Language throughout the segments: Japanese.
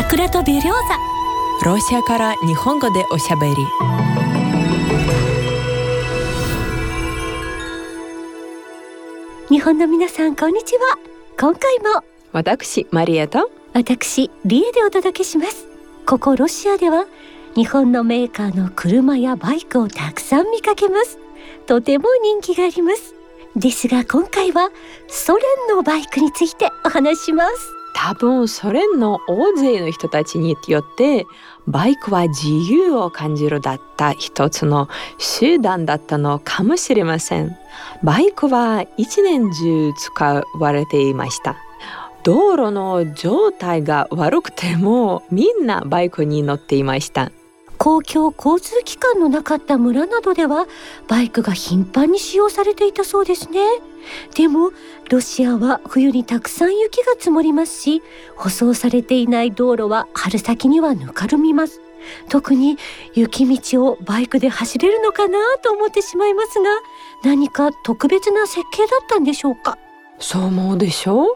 桜とベリョーザロシアから日本語でおしゃべり。日本の皆さんこんにちは。今回も私マリエと。私リエでお届けします。ここロシアでは日本のメーカーの車やバイクをたくさん見かけます。とても人気があります。ですが今回はソ連のバイクについてお話しします多分ソ連の大勢の人たちによってバイクは自由を感じるだった一つの集団だったのかもしれません。バイクは一年中使われていました。道路の状態が悪くてもみんなバイクに乗っていました。公共交通機関のなかった村などではバイクが頻繁に使用されていたそうですね。でもロシアは冬にたくさん雪が積もりますし舗装されていない道路は春先にはぬかるみます。特に雪道をバイクで走れるのかなと思ってしまいますが何か特別な設計だったんでしょうか？そう思うでしょう？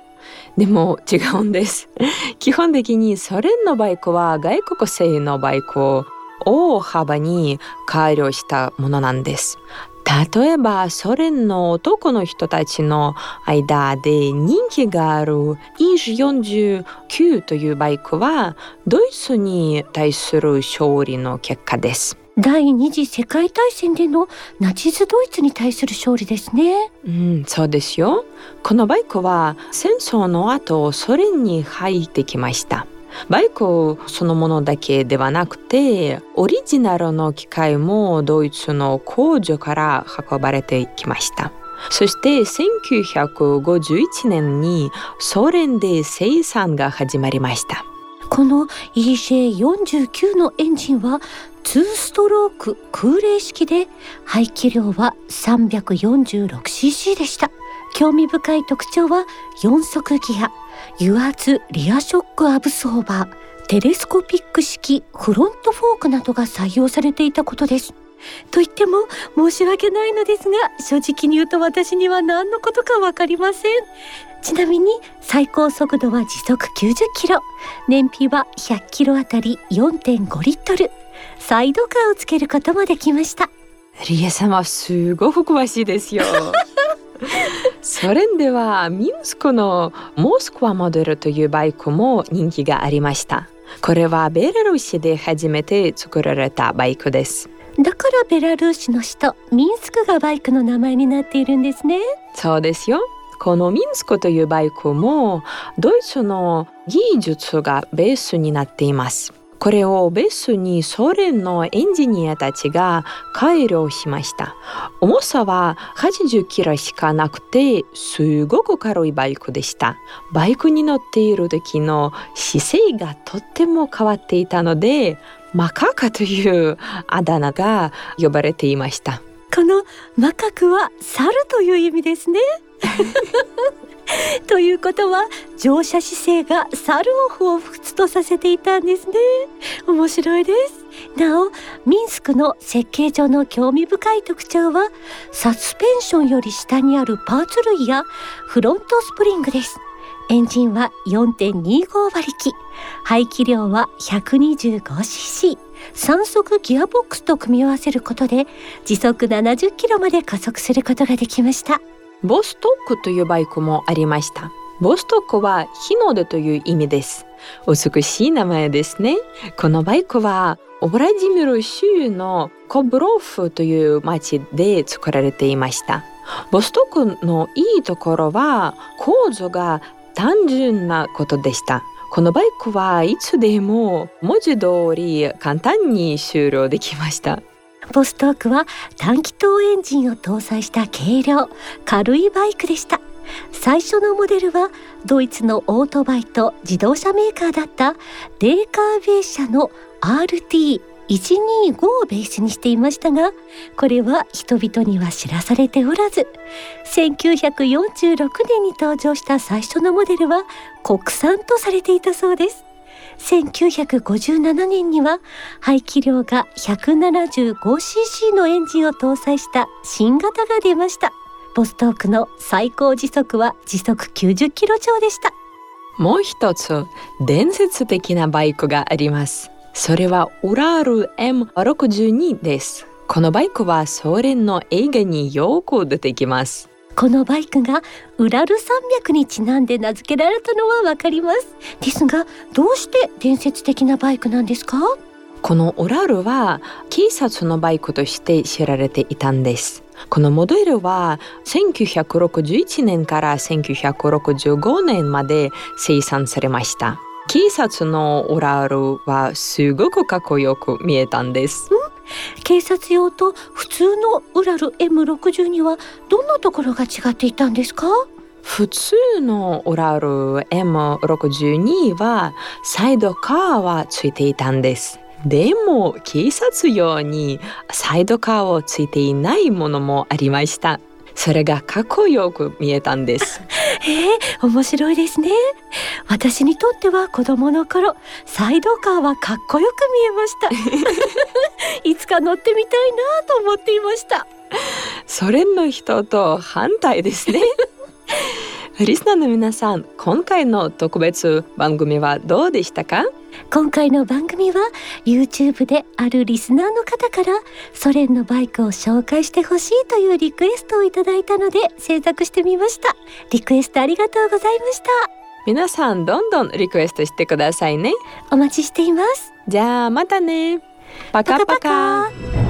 でも違うんです。基本的にソ連のバイクは外国製のバイクを大幅に改良したものなんです。例えばソ連の男の人たちの間で人気がある E49 というバイクはドイツに対する勝利の結果です。第二次世界大戦でのナチスドイツに対する勝利ですね。うん、そうですよ。このバイクは戦争の後ソ連に入ってきました。バイクそのものだけではなくてオリジナルの機械もドイツの工場から運ばれてきました。そして1951年にソ連で生産が始まりました。この EJ49 のエンジンは2ストローク空冷式で排気量は 346cc でした。興味深い特徴は4速ギア。油圧リアショックアブソーバーテレスコピック式フロントフォークなどが採用されていたことです。と言っても申し訳ないのですが正直に言うと私には何のことかわかりません。ちなみに最高速度は時速90キロ燃費は100キロあたり4.5リットル。サイドカーをつけることもできました。リエ様すごく詳しいですよ ソ連ではミンスクのモスクワモデルというバイクも人気がありました。これはベラルーシで初めて作られたバイクです。だからベラルーシの首都ミンスクがバイクの名前になっているんですね。そうですよ。このミンスクというバイクもドイツの技術がベースになっていますこれをベースにソ連のエンジニアたちが改良しました。重さは80キロしかなくてすごく軽いバイクでした。バイクに乗っている時の姿勢がとっても変わっていたのでマカカというあだ名が呼ばれていました。このマカクは猿という意味ですね。ということは乗車姿勢が猿を彷彿とさせていたんですね。面白いです。なおミンスクの設計上の興味深い特徴はサスペンションより下にあるパーツ類やフロントスプリングです。エンジンは4.25馬力。排気量は 125cc 3速ギアボックスと組み合わせることで時速70キロまで加速することができました。ボストックというバイクもありました。ボストックは日の出という意味です。美しい名前ですね。このバイクはオブラジミル州のコブロフという町で作られていました。ボストックのいいところは構造が単純なことでした。このバイクはいつでも文字通り簡単に終了できました。ボストークは短気筒エンジンを搭載した軽量軽いバイクでした。最初のモデルはドイツのオートバイと自動車メーカーだったレーカーベー社の RT125 をベースにしていましたがこれは人々には知らされておらず1946年に登場した最初のモデルは国産とされていたそうです。1957年には排気量が 175cc のエンジンを搭載した新型が出ました。ボストークの最高時速は時速90キロ超でした。もう一つ伝説的なバイクがあります。それはウラール M62 です。このバイクはソ連の映画によく出てきます。このバイクがウラル山脈にちなんで名付けられたのはわかります。ですがどうして伝説的なバイクなんですか？このオラルは警察のバイクとして知られていたんです。このモデルは1961年から1965年まで生産されました。警察のオラルはすごくかっこよく見えたんです。警察用と普通のウラル M62 はどんなところが違っていたんですか？普通のオラル M62 はサイドカーはついていたんです。でも警察用にサイドカーをついていないものもありました。それがかっこよく見えたんです。えー、面白いですね。私にとっては子供の頃サイドカーはかっこよく見えました。いつか乗ってみたいなと思っていました。ソ連の人と反対ですねリスナーの皆さん今回の特別番組はどうでしたか？今回の番組は YouTube であるリスナーの方からソ連のバイクを紹介してほしいというリクエストをいただいたので制作してみました。リクエストありがとうございました。皆さんどんどんリクエストしてくださいね。お待ちしています。じゃあまたね。パカパカ。パカパカ